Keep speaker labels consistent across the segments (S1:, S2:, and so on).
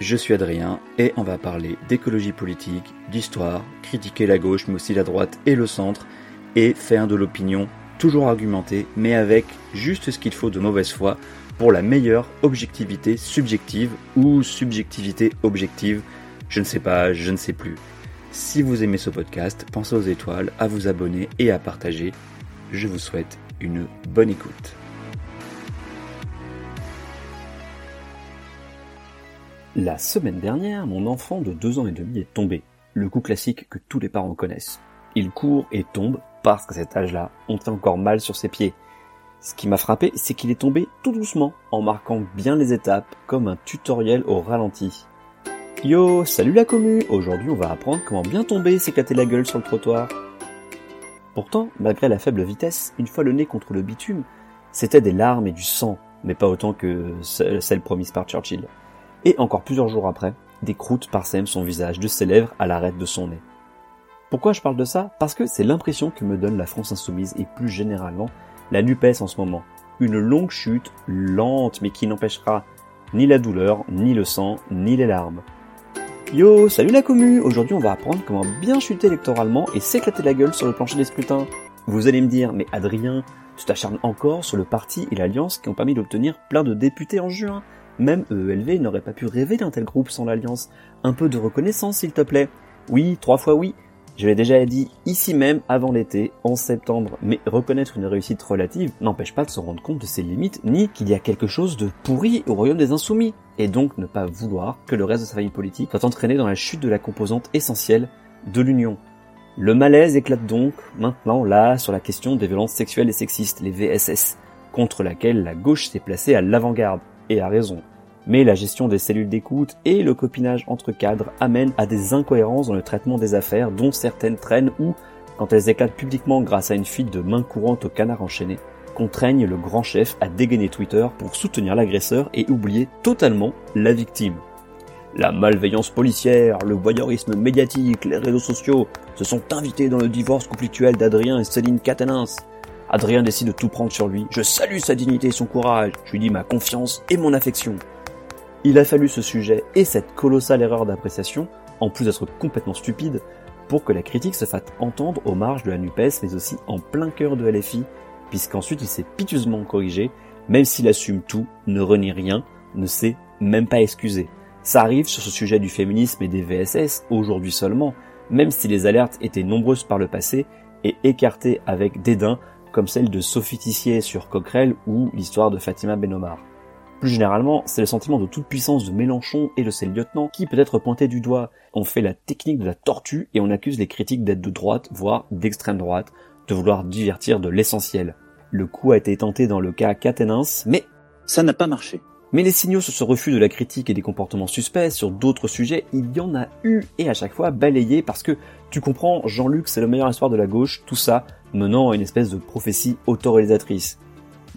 S1: Je suis Adrien et on va parler d'écologie politique, d'histoire, critiquer la gauche mais aussi la droite et le centre et faire de l'opinion toujours argumentée mais avec juste ce qu'il faut de mauvaise foi pour la meilleure objectivité subjective ou subjectivité objective, je ne sais pas, je ne sais plus. Si vous aimez ce podcast, pensez aux étoiles, à vous abonner et à partager. Je vous souhaite une bonne écoute. La semaine dernière, mon enfant de deux ans et demi est tombé. Le coup classique que tous les parents connaissent. Il court et tombe parce qu'à cet âge-là, on fait encore mal sur ses pieds. Ce qui m'a frappé, c'est qu'il est tombé tout doucement, en marquant bien les étapes, comme un tutoriel au ralenti. Yo, salut la commu Aujourd'hui on va apprendre comment bien tomber et s'éclater la gueule sur le trottoir. Pourtant, malgré la faible vitesse, une fois le nez contre le bitume, c'était des larmes et du sang, mais pas autant que celle promise par Churchill et encore plusieurs jours après, des croûtes parsèment son visage de ses lèvres à l'arête de son nez. Pourquoi je parle de ça? Parce que c'est l'impression que me donne la France insoumise et plus généralement la NUPES en ce moment. Une longue chute, lente mais qui n'empêchera ni la douleur, ni le sang, ni les larmes. Yo, salut la commu Aujourd'hui on va apprendre comment bien chuter électoralement et s'éclater la gueule sur le plancher des scrutins. Vous allez me dire, mais Adrien, tu t'acharnes encore sur le parti et l'alliance qui ont permis d'obtenir plein de députés en juin même EELV n'aurait pas pu rêver d'un tel groupe sans l'Alliance. Un peu de reconnaissance, s'il te plaît. Oui, trois fois oui. Je l'ai déjà dit ici même avant l'été, en septembre, mais reconnaître une réussite relative n'empêche pas de se rendre compte de ses limites, ni qu'il y a quelque chose de pourri au royaume des insoumis, et donc ne pas vouloir que le reste de sa famille politique soit entraîné dans la chute de la composante essentielle de l'Union. Le malaise éclate donc maintenant là sur la question des violences sexuelles et sexistes, les VSS, contre laquelle la gauche s'est placée à l'avant-garde, et a raison. Mais la gestion des cellules d'écoute et le copinage entre cadres amènent à des incohérences dans le traitement des affaires dont certaines traînent ou, quand elles éclatent publiquement grâce à une fuite de main courante au canard enchaîné, contraignent le grand chef à dégainer Twitter pour soutenir l'agresseur et oublier totalement la victime. La malveillance policière, le voyeurisme médiatique, les réseaux sociaux se sont invités dans le divorce conflictuel d'Adrien et Céline Catanins. Adrien décide de tout prendre sur lui. Je salue sa dignité et son courage. Je lui dis ma confiance et mon affection. Il a fallu ce sujet et cette colossale erreur d'appréciation, en plus d'être complètement stupide, pour que la critique se fasse entendre aux marges de la NUPES, mais aussi en plein cœur de LFI, puisqu'ensuite il s'est piteusement corrigé, même s'il assume tout, ne renie rien, ne s'est même pas excusé. Ça arrive sur ce sujet du féminisme et des VSS, aujourd'hui seulement, même si les alertes étaient nombreuses par le passé et écartées avec dédain, comme celle de Sophie Tissier sur Coquerel ou l'histoire de Fatima Benomar. Plus généralement, c'est le sentiment de toute puissance de Mélenchon et de ses lieutenants qui peut être pointé du doigt. On fait la technique de la tortue et on accuse les critiques d'être de droite, voire d'extrême droite, de vouloir divertir de l'essentiel. Le coup a été tenté dans le cas Catenins, mais
S2: ça n'a pas marché.
S1: Mais les signaux sur ce refus de la critique et des comportements suspects sur d'autres sujets, il y en a eu et à chaque fois balayé parce que tu comprends, Jean-Luc c'est le meilleur espoir de la gauche, tout ça menant à une espèce de prophétie autoréalisatrice.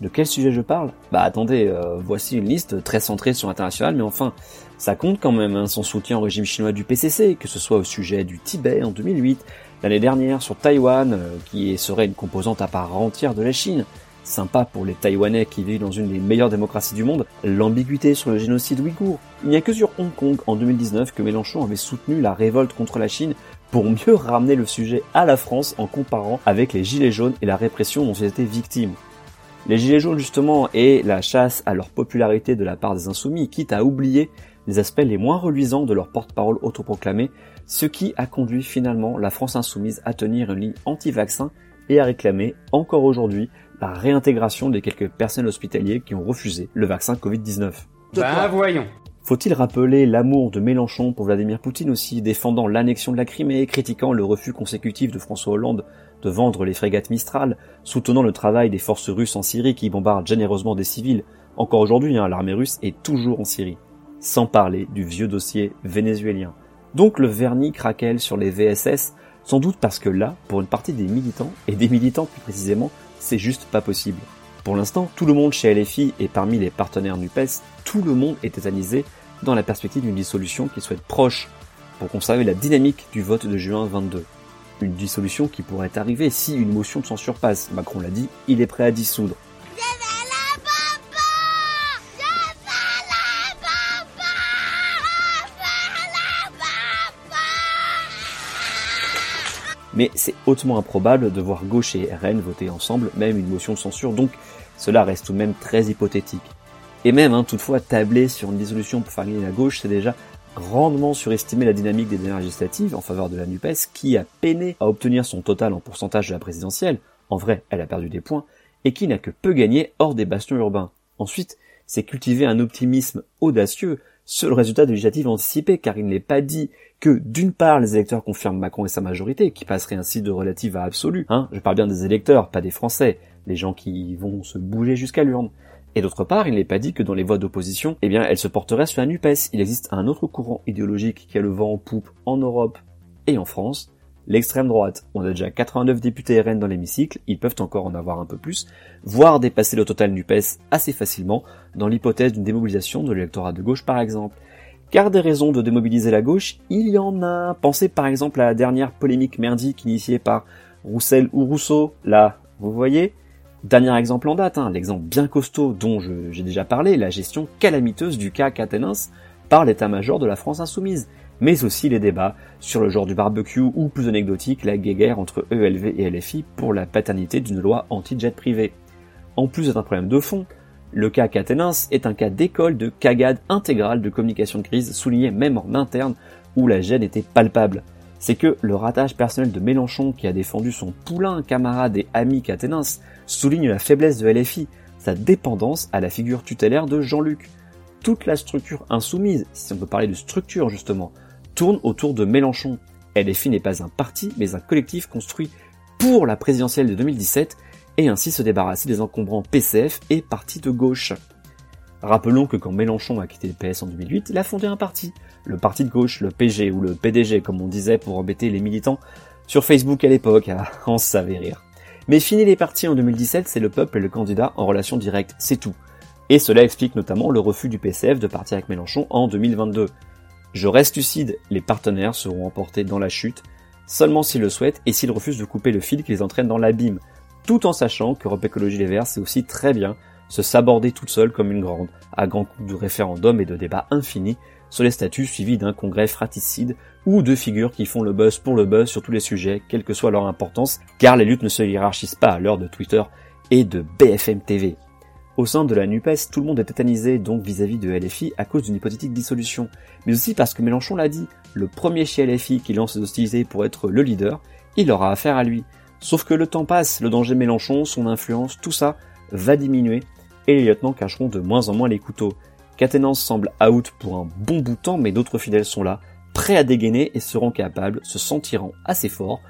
S1: De quel sujet je parle? Bah attendez, euh, voici une liste très centrée sur l'international, mais enfin, ça compte quand même hein, son soutien au régime chinois du PCC, que ce soit au sujet du Tibet en 2008, l'année dernière sur Taïwan, euh, qui serait une composante à part entière de la Chine. Sympa pour les Taïwanais qui vivent dans une des meilleures démocraties du monde, l'ambiguïté sur le génocide ouïghour. Il n'y a que sur Hong Kong en 2019 que Mélenchon avait soutenu la révolte contre la Chine pour mieux ramener le sujet à la France en comparant avec les Gilets jaunes et la répression dont ils étaient victimes. Les Gilets jaunes justement et la chasse à leur popularité de la part des insoumis, quitte à oublier les aspects les moins reluisants de leur porte-parole autoproclamé, ce qui a conduit finalement la France insoumise à tenir une ligne anti-vaccin et à réclamer encore aujourd'hui la réintégration des quelques personnels hospitaliers qui ont refusé le vaccin Covid-19.
S3: Bah voyons.
S1: Faut-il rappeler l'amour de Mélenchon pour Vladimir Poutine aussi, défendant l'annexion de la Crimée, critiquant le refus consécutif de François Hollande de vendre les frégates Mistral, soutenant le travail des forces russes en Syrie qui bombardent généreusement des civils? Encore aujourd'hui, hein, l'armée russe est toujours en Syrie. sans parler du vieux dossier vénézuélien. Donc le vernis craquelle sur les VSS, sans doute parce que là, pour une partie des militants, et des militants plus précisément, c'est juste pas possible. Pour l'instant, tout le monde chez LFI et parmi les partenaires NUPES, tout le monde est tétanisé dans la perspective d'une dissolution qui soit proche pour conserver la dynamique du vote de juin 22. Une dissolution qui pourrait arriver si une motion de censure passe. Macron l'a dit, il est prêt à dissoudre. Mais c'est hautement improbable de voir gauche et RN voter ensemble même une motion de censure, donc cela reste tout de même très hypothétique. Et même, hein, toutefois, tabler sur une dissolution pour faire gagner la gauche, c'est déjà grandement surestimer la dynamique des dernières législatives en faveur de la NUPES, qui a peiné à obtenir son total en pourcentage de la présidentielle, en vrai, elle a perdu des points, et qui n'a que peu gagné hors des bastions urbains. Ensuite, c'est cultiver un optimisme audacieux sur le résultat de législatives anticipées, car il n'est pas dit que, d'une part, les électeurs confirment Macron et sa majorité, qui passerait ainsi de relative à absolue, hein, je parle bien des électeurs, pas des Français, les gens qui vont se bouger jusqu'à l'urne. Et d'autre part, il n'est pas dit que dans les voix d'opposition, eh bien, elle se porterait sur la NUPES. Il existe un autre courant idéologique qui a le vent en poupe en Europe et en France, l'extrême droite. On a déjà 89 députés RN dans l'hémicycle, ils peuvent encore en avoir un peu plus, voire dépasser le total NUPES assez facilement, dans l'hypothèse d'une démobilisation de l'électorat de gauche par exemple. Car des raisons de démobiliser la gauche, il y en a. Pensez par exemple à la dernière polémique merdique initiée par Roussel ou Rousseau, là, vous voyez Dernier exemple en date, hein, l'exemple bien costaud dont j'ai déjà parlé, la gestion calamiteuse du cas Catenins par l'état-major de la France insoumise, mais aussi les débats sur le genre du barbecue ou plus anecdotique la guéguerre entre ELV et LFI pour la paternité d'une loi anti-jet privé. En plus d'un problème de fond, le cas Catenins est un cas d'école de cagade intégrale de communication de crise souligné même en interne où la gêne était palpable c'est que le ratage personnel de Mélenchon qui a défendu son poulain camarade et ami Caténins souligne la faiblesse de LFI, sa dépendance à la figure tutélaire de Jean-Luc. Toute la structure insoumise, si on peut parler de structure justement, tourne autour de Mélenchon. LFI n'est pas un parti, mais un collectif construit pour la présidentielle de 2017 et ainsi se débarrasser des encombrants PCF et partis de gauche. Rappelons que quand Mélenchon a quitté le PS en 2008, il a fondé un parti, le parti de gauche, le PG ou le PDG comme on disait pour embêter les militants sur Facebook à l'époque, on savait rire. Mais fini les partis en 2017, c'est le peuple et le candidat en relation directe, c'est tout. Et cela explique notamment le refus du PCF de partir avec Mélenchon en 2022. Je reste lucide, les partenaires seront emportés dans la chute, seulement s'ils le souhaitent et s'ils refusent de couper le fil qui les entraîne dans l'abîme, tout en sachant que Europe Écologie Les Verts, c'est aussi très bien se saborder toute seule comme une grande, à grands coups de référendum et de débats infinis sur les statuts suivis d'un congrès fratricide ou de figures qui font le buzz pour le buzz sur tous les sujets, quelle que soit leur importance, car les luttes ne se hiérarchisent pas à l'heure de Twitter et de BFM TV. Au sein de la NUPES, tout le monde est tétanisé donc vis-à-vis de LFI à cause d'une hypothétique dissolution, mais aussi parce que Mélenchon l'a dit, le premier chez LFI qui lance ses hostilités pour être le leader, il aura affaire à lui. Sauf que le temps passe, le danger Mélenchon, son influence, tout ça va diminuer, et les lieutenants cacheront de moins en moins les couteaux. Catenance semble out pour un bon bout de temps, mais d'autres fidèles sont là, prêts à dégainer et seront capables, se sentiront assez forts,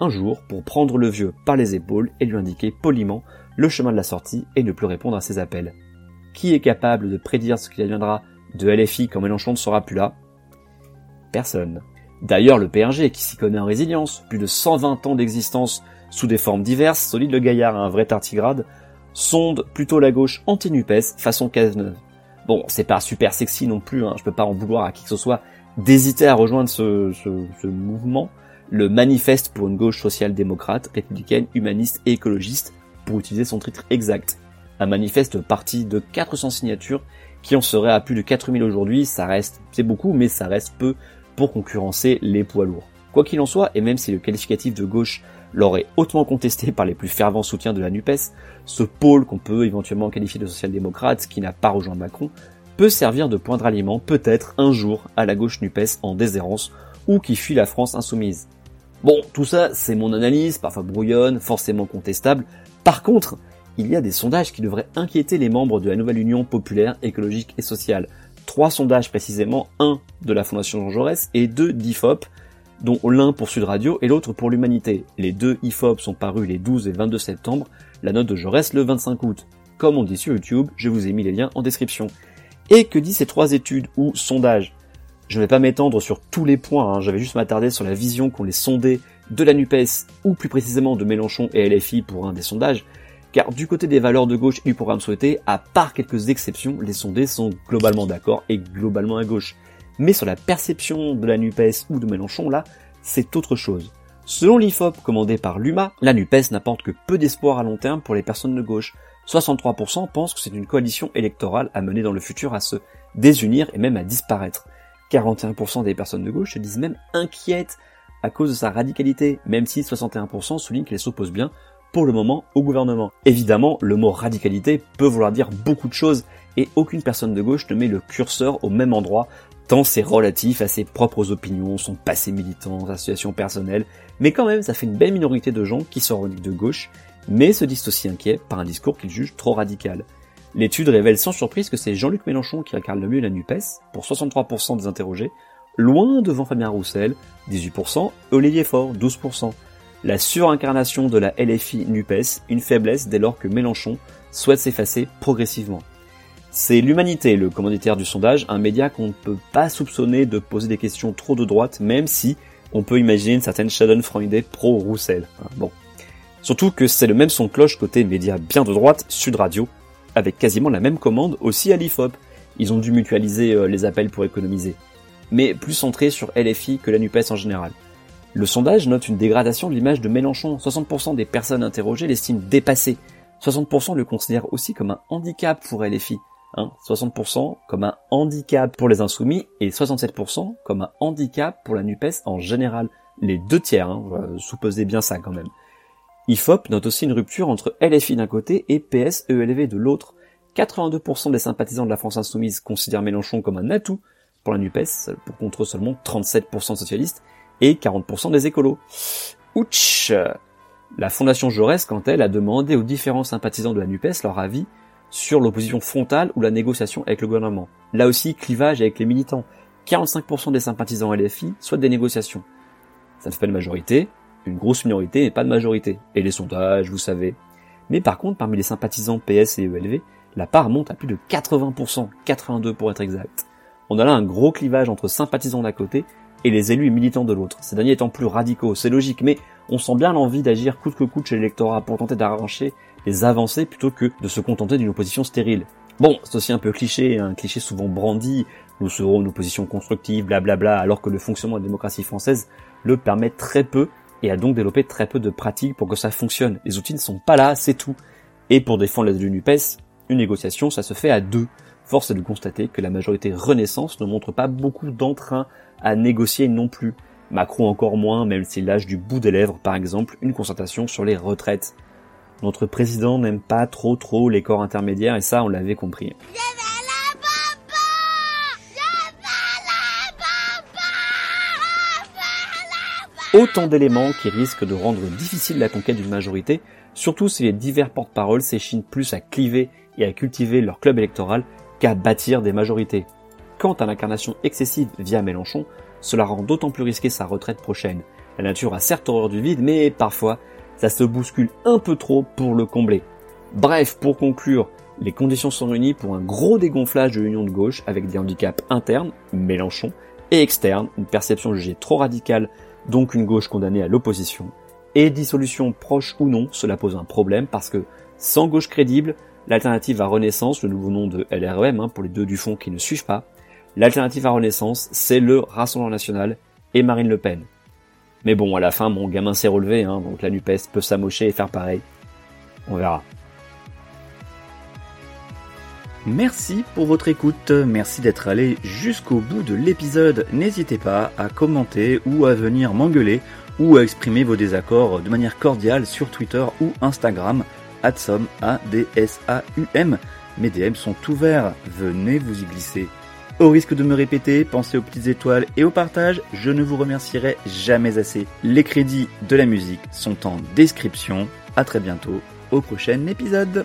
S1: un jour pour prendre le vieux par les épaules et lui indiquer poliment le chemin de la sortie et ne plus répondre à ses appels. Qui est capable de prédire ce qu'il adviendra de LFI quand Mélenchon ne sera plus là? Personne. D'ailleurs, le PRG, qui s'y connaît en résilience, plus de 120 ans d'existence sous des formes diverses, solide le gaillard à un vrai tartigrade, sonde plutôt la gauche anti-NUPES façon Cazeneuve. Bon, c'est pas super sexy non plus, hein, je peux pas en vouloir à qui que ce soit d'hésiter à rejoindre ce, ce, mouvement, le manifeste pour une gauche social-démocrate, républicaine, humaniste et écologiste, pour utiliser son titre exact. Un manifeste parti de 400 signatures, qui en serait à plus de 4000 aujourd'hui, ça reste, c'est beaucoup, mais ça reste peu pour concurrencer les poids lourds. Quoi qu'il en soit, et même si le qualificatif de gauche l'aurait hautement contesté par les plus fervents soutiens de la NUPES, ce pôle qu'on peut éventuellement qualifier de social-démocrate, qui n'a pas rejoint Macron, peut servir de point de ralliement peut-être un jour à la gauche NUPES en déshérence ou qui fuit la France insoumise. Bon, tout ça, c'est mon analyse, parfois brouillonne, forcément contestable. Par contre, il y a des sondages qui devraient inquiéter les membres de la nouvelle Union populaire, écologique et sociale. Trois sondages précisément, un de la Fondation Jean Jaurès et deux d'IFOP, dont l'un pour Sud Radio et l'autre pour l'Humanité. Les deux IFOP sont parus les 12 et 22 septembre, la note de Jaurès le 25 août. Comme on dit sur YouTube, je vous ai mis les liens en description. Et que dit ces trois études ou sondages? Je ne vais pas m'étendre sur tous les points, hein. je vais juste m'attarder sur la vision qu'ont les sondés de la NUPES, ou plus précisément de Mélenchon et LFI pour un des sondages, car du côté des valeurs de gauche et du programme souhaité, à part quelques exceptions, les sondés sont globalement d'accord et globalement à gauche. Mais sur la perception de la NUPES ou de Mélenchon, là, c'est autre chose. Selon l'IFOP commandé par l'UMA, la NUPES n'apporte que peu d'espoir à long terme pour les personnes de gauche. 63% pensent que c'est une coalition électorale à mener dans le futur à se désunir et même à disparaître. 41% des personnes de gauche se disent même inquiètes à cause de sa radicalité, même si 61% soulignent qu'elle s'oppose bien pour le moment au gouvernement. Évidemment, le mot radicalité peut vouloir dire beaucoup de choses et aucune personne de gauche ne met le curseur au même endroit tant c'est relatif à ses propres opinions, son passé militant, sa situation personnelle, mais quand même ça fait une belle minorité de gens qui sont de gauche, mais se disent aussi inquiets par un discours qu'ils jugent trop radical. L'étude révèle sans surprise que c'est Jean-Luc Mélenchon qui incarne le mieux la NUPES, pour 63% des interrogés, loin devant Fabien Roussel, 18%, et Olivier Faure, 12%. La surincarnation de la LFI NUPES, une faiblesse dès lors que Mélenchon souhaite s'effacer progressivement. C'est l'humanité, le commanditaire du sondage, un média qu'on ne peut pas soupçonner de poser des questions trop de droite, même si on peut imaginer une certaine Schadenfreude pro-Roussel. Hein, bon. Surtout que c'est le même son cloche côté média bien de droite, Sud Radio, avec quasiment la même commande aussi à l'IFOP. Ils ont dû mutualiser euh, les appels pour économiser. Mais plus centré sur LFI que la NUPES en général. Le sondage note une dégradation de l'image de Mélenchon. 60% des personnes interrogées l'estiment dépassé. 60% le considèrent aussi comme un handicap pour LFI. 60% hein, comme un handicap pour les insoumis et 67% comme un handicap pour la NUPES en général. Les deux tiers, hein, bien ça quand même. IFOP note aussi une rupture entre LFI d'un côté et PS-ELV de l'autre. 82% des sympathisants de la France insoumise considèrent Mélenchon comme un atout pour la NUPES, pour contre seulement 37% de socialistes et 40% des écolos. Ouch La Fondation Jaurès, quant elle, a demandé aux différents sympathisants de la NUPES leur avis sur l'opposition frontale ou la négociation avec le gouvernement. Là aussi, clivage avec les militants. 45% des sympathisants LFI souhaitent des négociations. Ça ne fait pas de majorité, une grosse minorité n'est pas de majorité. Et les sondages, vous savez. Mais par contre, parmi les sympathisants PS et ELV, la part monte à plus de 80%, 82 pour être exact. On a là un gros clivage entre sympathisants d'un côté et les élus et militants de l'autre. Ces derniers étant plus radicaux, c'est logique, mais on sent bien l'envie d'agir coûte que coûte chez l'électorat pour tenter d'arracher les avancées plutôt que de se contenter d'une opposition stérile. Bon, c'est aussi un peu cliché, un cliché souvent brandi, nous serons une opposition constructive, blablabla, alors que le fonctionnement de la démocratie française le permet très peu et a donc développé très peu de pratiques pour que ça fonctionne. Les outils ne sont pas là, c'est tout. Et pour défendre la NUPES, une négociation, ça se fait à deux. Force est de constater que la majorité Renaissance ne montre pas beaucoup d'entrain à négocier non plus. Macron encore moins, même s'il lâche du bout des lèvres, par exemple, une concertation sur les retraites. Notre président n'aime pas trop trop les corps intermédiaires et ça on l'avait compris. Autant d'éléments qui risquent de rendre difficile la conquête d'une majorité, surtout si les divers porte-paroles s'échinent plus à cliver et à cultiver leur club électoral qu'à bâtir des majorités. Quant à l'incarnation excessive via Mélenchon, cela rend d'autant plus risqué sa retraite prochaine. La nature a certes horreur du vide, mais parfois ça se bouscule un peu trop pour le combler. Bref, pour conclure, les conditions sont réunies pour un gros dégonflage de l'union de gauche avec des handicaps internes, Mélenchon, et externes, une perception jugée trop radicale, donc une gauche condamnée à l'opposition. Et dissolution proche ou non, cela pose un problème parce que sans gauche crédible, l'alternative à Renaissance, le nouveau nom de LREM hein, pour les deux du fond qui ne suivent pas, l'alternative à Renaissance, c'est le Rassemblement National et Marine Le Pen. Mais bon, à la fin, mon gamin s'est relevé, hein, donc la NUPES peut s'amocher et faire pareil. On verra.
S2: Merci pour votre écoute, merci d'être allé jusqu'au bout de l'épisode. N'hésitez pas à commenter ou à venir m'engueuler ou à exprimer vos désaccords de manière cordiale sur Twitter ou Instagram, adsom, A-D-S-A-U-M. Mes DM sont ouverts, venez vous y glisser. Au risque de me répéter, pensez aux petites étoiles et au partage, je ne vous remercierai jamais assez. Les crédits de la musique sont en description. À très bientôt au prochain épisode.